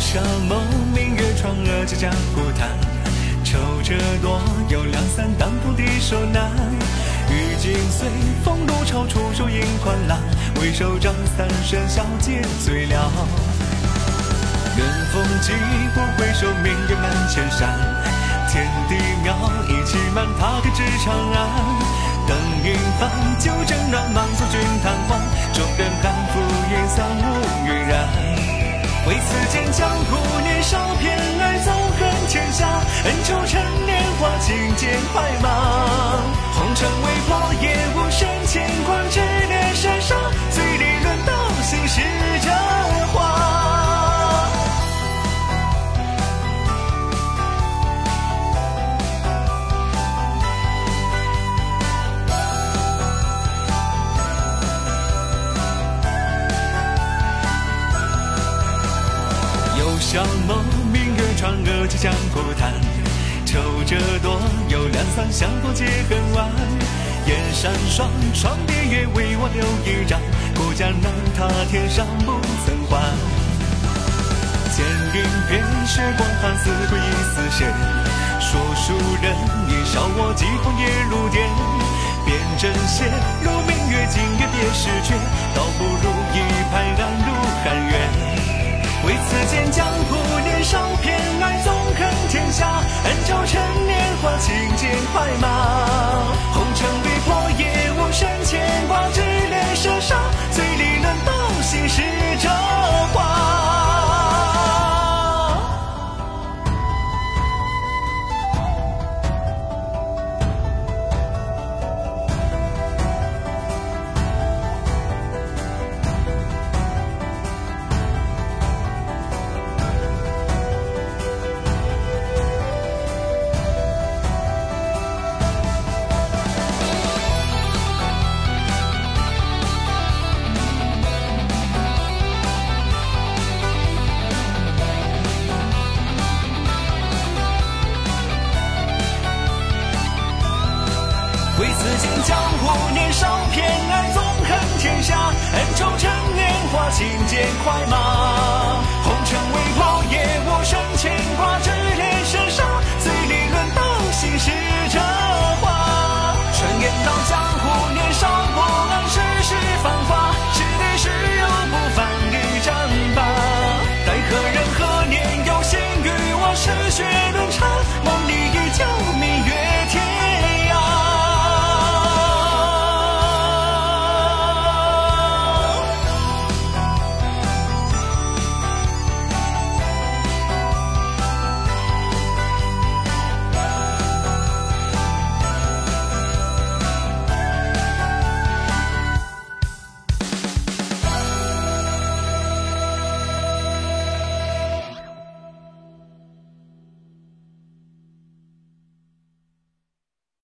相眸，明月窗，峨眉江湖叹。仇者多，有两三当头敌手难。雨尽碎，风露愁，出手引狂澜。挥手仗三声笑，皆醉了。远风急，不回首，明月满千山。天地渺，意气满，踏歌至长安。灯云翻，酒正暖，满座君贪欢。众人酣，拂衣散，乌云然。江湖年少，偏有香梦，明月传，额际江湖谈。愁者多，有两三相逢皆恨晚。燕山双，窗边月，为我留一盏。孤家难踏天上不曾还。剑云边，雪光寒，似鬼亦似神。说书人，年少我疾风夜如电。辨真邪，如明月，今夜别时缺。剑江湖为此间江湖年少，偏爱纵横天下。恩仇趁年华，轻剑快马。